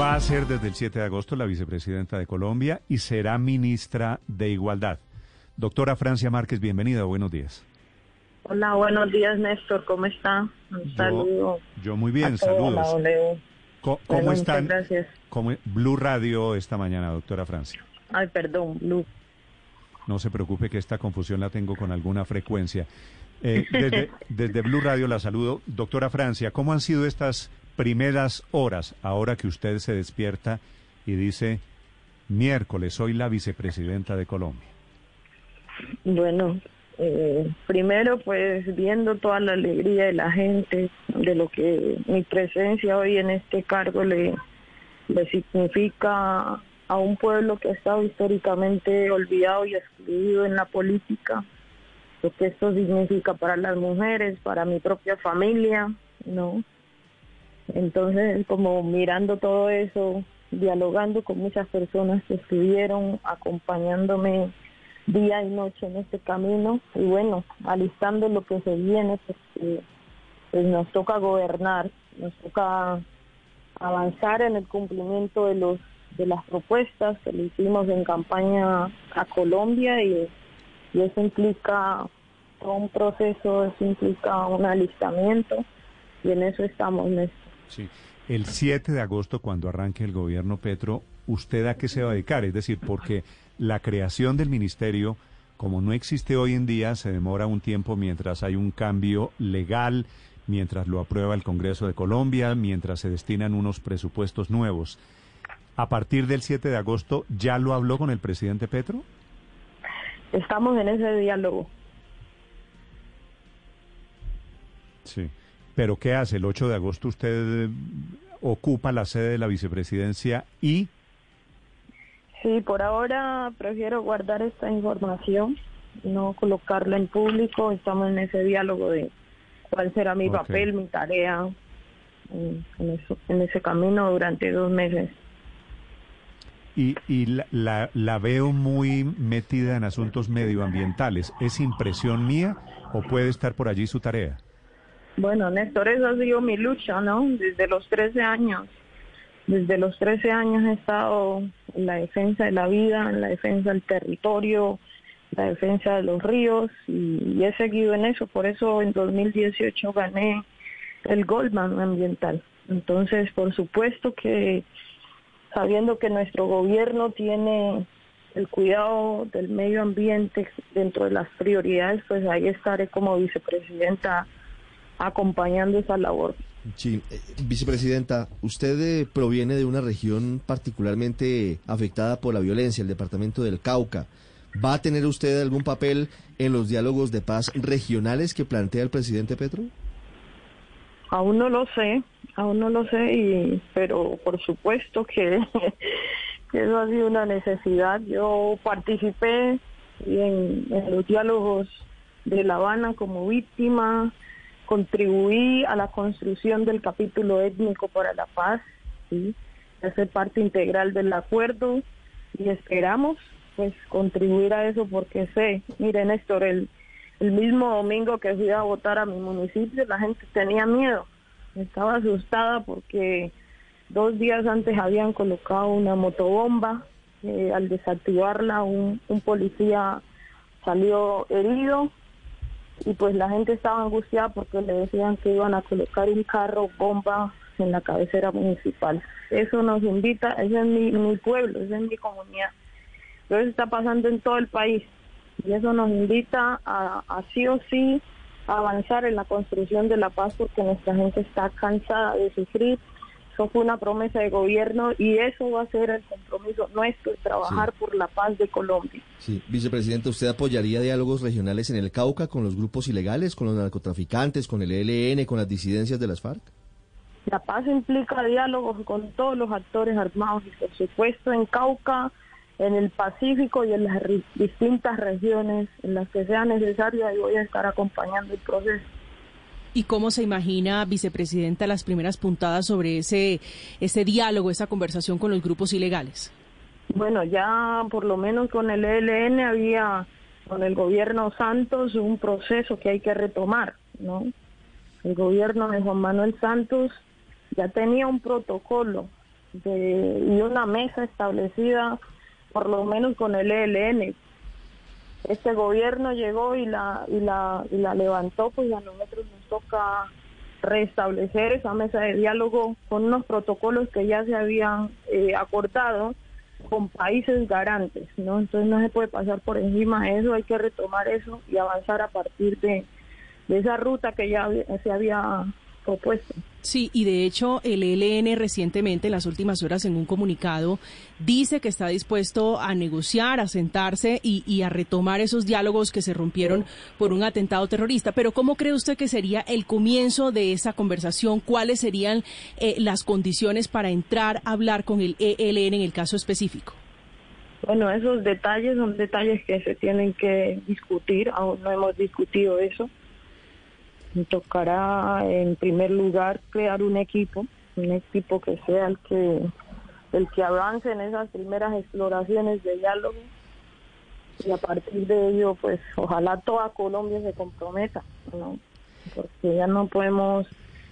Va a ser desde el 7 de agosto la vicepresidenta de Colombia y será ministra de Igualdad. Doctora Francia Márquez, bienvenida, buenos días. Hola, buenos días Néstor, ¿cómo está? Un saludo. Yo muy bien, saludos. ¿Cómo, cómo están? Gracias. Blue Radio esta mañana, doctora Francia. Ay, perdón, Blue. No se preocupe que esta confusión la tengo con alguna frecuencia. Eh, desde, desde Blue Radio la saludo. Doctora Francia, ¿cómo han sido estas primeras horas, ahora que usted se despierta y dice, miércoles, soy la vicepresidenta de Colombia? Bueno, eh, primero pues viendo toda la alegría de la gente, de lo que mi presencia hoy en este cargo le, le significa a un pueblo que ha estado históricamente olvidado y excluido en la política, lo que esto significa para las mujeres, para mi propia familia, ¿no? Entonces, como mirando todo eso, dialogando con muchas personas que estuvieron acompañándome día y noche en este camino y bueno, alistando lo que se viene, pues, pues nos toca gobernar, nos toca avanzar en el cumplimiento de los de las propuestas que le hicimos en campaña a Colombia y, eso implica todo un proceso, eso implica un alistamiento y en eso estamos. Sí. El 7 de agosto, cuando arranque el gobierno Petro, ¿usted a qué se va a dedicar? Es decir, porque la creación del ministerio, como no existe hoy en día, se demora un tiempo mientras hay un cambio legal, mientras lo aprueba el Congreso de Colombia, mientras se destinan unos presupuestos nuevos. A partir del 7 de agosto, ¿ya lo habló con el presidente Petro? Estamos en ese diálogo. Sí. Pero ¿qué hace? El 8 de agosto usted eh, ocupa la sede de la vicepresidencia y... Sí, por ahora prefiero guardar esta información, no colocarla en público. Estamos en ese diálogo de cuál será mi papel, mi tarea en, en ese camino durante dos meses. Y, y la, la, veo muy metida en asuntos medioambientales. ¿Es impresión mía o puede estar por allí su tarea? Bueno, Néstor, esa ha sido mi lucha, ¿no? Desde los 13 años. Desde los 13 años he estado en la defensa de la vida, en la defensa del territorio, la defensa de los ríos y, he seguido en eso. Por eso en 2018 gané el Goldman ambiental. Entonces, por supuesto que sabiendo que nuestro gobierno tiene el cuidado del medio ambiente dentro de las prioridades, pues ahí estaré como vicepresidenta acompañando esa labor. Sí, eh, vicepresidenta, usted eh, proviene de una región particularmente afectada por la violencia, el departamento del Cauca. ¿Va a tener usted algún papel en los diálogos de paz regionales que plantea el presidente Petro? Aún no lo sé, aún no lo sé, y, pero por supuesto que, eso ha sido una necesidad. Yo participé en los diálogos de La Habana como víctima, contribuí a la construcción del capítulo étnico para la paz, ¿sí? ser parte integral del acuerdo y esperamos pues contribuir a eso porque sé, mire Néstor, el, el mismo domingo que fui a votar a mi municipio la gente tenía miedo, estaba asustada porque dos días antes habían colocado una motobomba, eh, al desactivarla un, un policía salió herido y pues la gente estaba angustiada porque le decían que iban a colocar un carro bomba en la cabecera municipal. Eso nos invita, ese es mi, mi pueblo, esa es mi comunidad. Pero eso está pasando en todo el país y eso nos invita a, a sí o sí avanzar en la construcción de la paz porque nuestra gente está cansada de sufrir eso fue una promesa de gobierno y eso va a ser el compromiso nuestro, trabajar por la paz de Colombia. Sí, vicepresidenta, ¿usted apoyaría diálogos regionales en el Cauca con los grupos ilegales, con los narcotraficantes, con el ELN, con las disidencias de las FARC? La paz implica diálogos con todos los actores armados y por supuesto en Cauca, en el Pacífico y en las distintas regiones en las que sea necesario, y voy a estar acompañando el proceso. ¿Y cómo se imagina, vicepresidenta, las primeras puntadas sobre ese, ese diálogo, esa conversación con los grupos ilegales? Bueno, ya por lo menos con el ELN había, con el gobierno Santos, un proceso que hay que retomar, ¿no? El gobierno de Juan Manuel Santos ya tenía un protocolo y una mesa establecida por lo menos con el ELN. Este gobierno llegó y la, y la, y la levantó, pues a nosotros nos toca restablecer esa mesa de diálogo con unos protocolos que ya se habían eh, acordado con países garantes, ¿no? Entonces no se puede pasar por encima de eso, hay que retomar eso y avanzar a partir de, de esa ruta que ya se había propuesto. Sí, y de hecho el ELN recientemente, en las últimas horas, en un comunicado, dice que está dispuesto a negociar, a sentarse y, a retomar esos diálogos que se rompieron por un atentado terrorista. Pero ¿cómo cree usted que sería el comienzo de esa conversación? ¿Cuáles serían eh, las condiciones para entrar a hablar con el ELN en el caso específico? Bueno, esos detalles son detalles que se tienen que discutir, aún no hemos discutido eso tocará en primer lugar crear un equipo, un equipo que sea el que el que avance en esas primeras exploraciones de diálogo y a partir de ello pues ojalá toda Colombia se comprometa, ¿no? porque ya no podemos,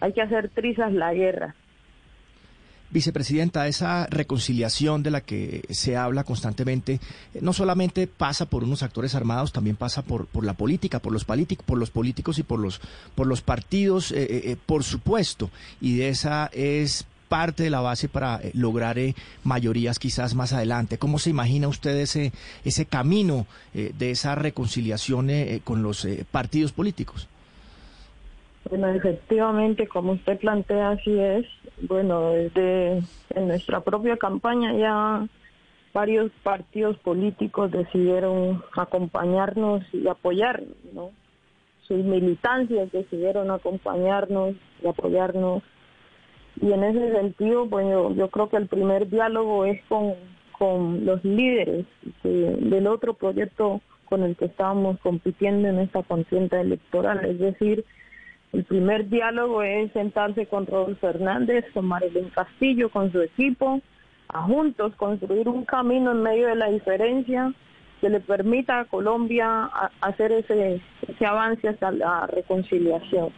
hay que hacer trizas la guerra, Vicepresidenta, esa reconciliación de la que se habla constantemente eh, no solamente pasa por unos actores armados, también pasa por, por la política, por los, por los políticos y por los, por los partidos, eh, eh, por supuesto. Y de esa es parte de la base para lograr mayorías quizás más adelante. ¿Cómo se imagina usted ese, ese camino de esa reconciliación con los partidos políticos? Bueno, efectivamente, como usted plantea, así es. Bueno, desde en nuestra propia campaña ya varios partidos políticos decidieron acompañarnos y apoyarnos, ¿no? Sus militancias decidieron acompañarnos y apoyarnos. Y en ese sentido, bueno, yo creo que el primer diálogo es con, con los líderes del otro proyecto con el que estábamos compitiendo en esta contienda electoral, es decir, el primer diálogo es sentarse con Rodolfo Fernández, con Marilyn Castillo, con su equipo, a juntos construir un camino en medio de la diferencia que le permita a Colombia hacer ese, avance hasta la reconciliación.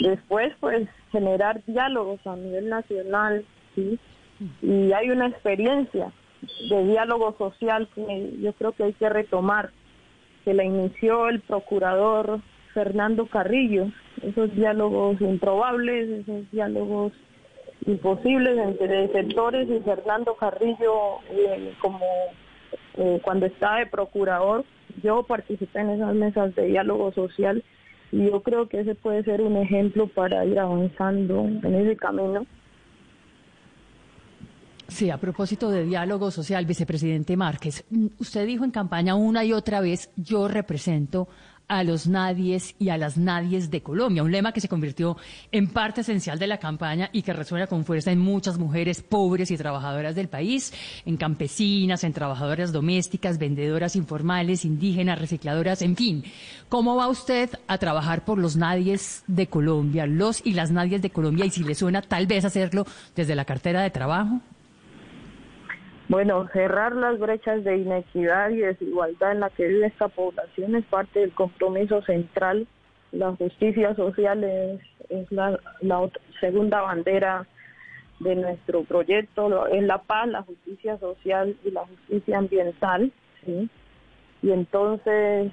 Después, pues, generar diálogos a nivel nacional. Y hay una experiencia de diálogo social que yo creo que hay que retomar, que la inició el procurador Fernando Carrillo, esos diálogos improbables, esos diálogos imposibles entre sectores y Fernando Carrillo eh, como eh, cuando estaba de procurador, yo participé en esas mesas de diálogo social y yo creo que ese puede ser un ejemplo para ir avanzando en ese camino. Sí, a propósito de diálogo social, vicepresidente Márquez, usted dijo en campaña una y otra vez, yo represento a los nadies y a las nadies de Colombia, un lema que se convirtió en parte esencial de la campaña y que resuena con fuerza en muchas mujeres pobres y trabajadoras del país, en campesinas, en trabajadoras domésticas, vendedoras informales, indígenas, recicladoras, en fin. ¿Cómo va usted a trabajar por los nadies de Colombia, los y las nadies de Colombia y si le suena tal vez hacerlo desde la cartera de trabajo? Bueno, cerrar las brechas de inequidad y desigualdad en la que vive esta población es parte del compromiso central. La justicia social es, la, segunda bandera de nuestro proyecto, es la paz, la justicia social y la justicia ambiental. Y entonces,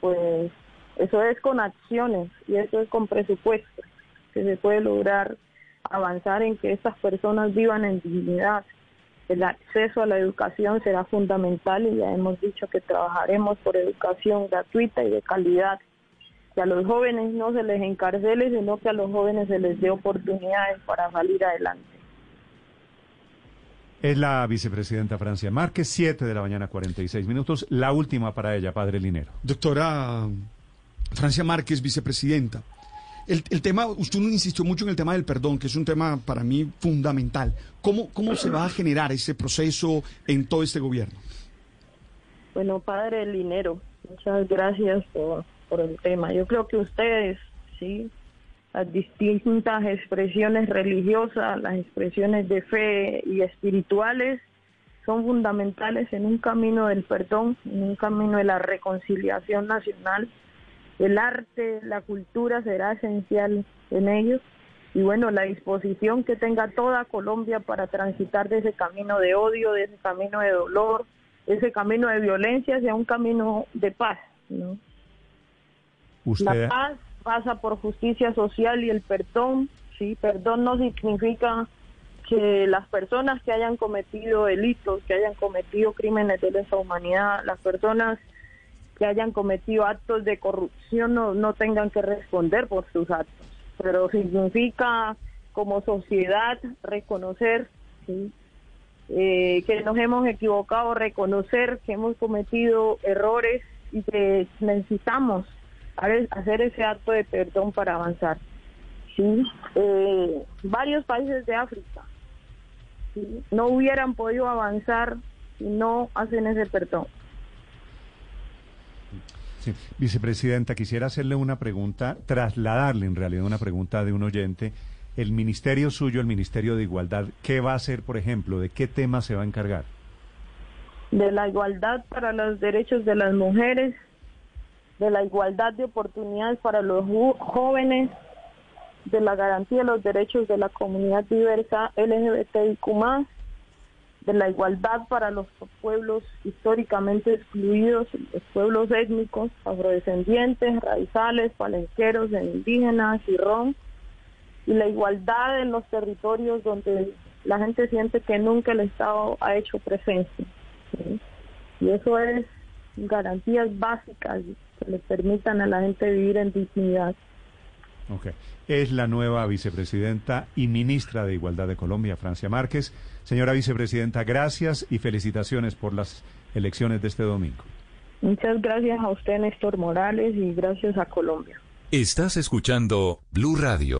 pues eso es con acciones y eso es con presupuesto, que se puede lograr avanzar en que estas personas vivan en dignidad el acceso a la educación será fundamental y ya hemos dicho que trabajaremos por educación gratuita y de calidad. Que a los jóvenes no se les encarcele, sino que a los jóvenes se les dé oportunidades para salir adelante. Es la vicepresidenta Francia Márquez, 7 de la mañana, 46 minutos. La última para ella, padre Linero. Doctora Francia Márquez, vicepresidenta. El, tema, usted insistió mucho en el tema del perdón, que es un tema para mí fundamental. ¿Cómo, ¿Cómo se va a generar ese proceso en todo este gobierno? Bueno, padre Linero, muchas gracias por, por el tema. Yo creo que ustedes, sí, las distintas expresiones religiosas, las expresiones de fe y espirituales, son fundamentales en un camino del perdón, en un camino de la reconciliación nacional el arte, la cultura será esencial en ellos. y bueno, la disposición que tenga toda Colombia para transitar de ese camino de odio, de ese camino de dolor, ese camino de violencia hacia un camino de paz. ¿no? La paz pasa por justicia social y el perdón, sí, perdón no significa que las personas que hayan cometido delitos, que hayan cometido crímenes de lesa humanidad, las personas que hayan cometido actos de corrupción no, no tengan que responder por sus actos pero significa como sociedad reconocer eh, que nos hemos equivocado, reconocer que hemos cometido errores y que necesitamos hacer ese acto de perdón para avanzar. ¿sí? Eh, varios países de África no hubieran podido avanzar si no hacen ese perdón. Vicepresidenta, quisiera hacerle una pregunta, trasladarle en realidad una pregunta de un oyente. El ministerio suyo, el Ministerio de Igualdad, ¿qué va a hacer, por ejemplo? ¿De qué tema se va a encargar? De la igualdad para los derechos de las mujeres, de la igualdad de oportunidades para los jóvenes, de la garantía de los derechos de la comunidad diversa LGBTIQ+, de la igualdad para los pueblos históricamente excluidos, los pueblos étnicos, afrodescendientes, raizales, palenqueros, indígenas rom, y la igualdad en los territorios donde la gente siente que nunca el Estado ha hecho presencia. Y eso es garantías básicas que le permitan a la gente vivir en dignidad. Okay. Es la nueva vicepresidenta y ministra de Igualdad de Colombia, Francia Márquez. Señora vicepresidenta, gracias y felicitaciones por las elecciones de este domingo. Muchas gracias a usted, Néstor Morales, y gracias a Colombia. Estás escuchando Blue Radio.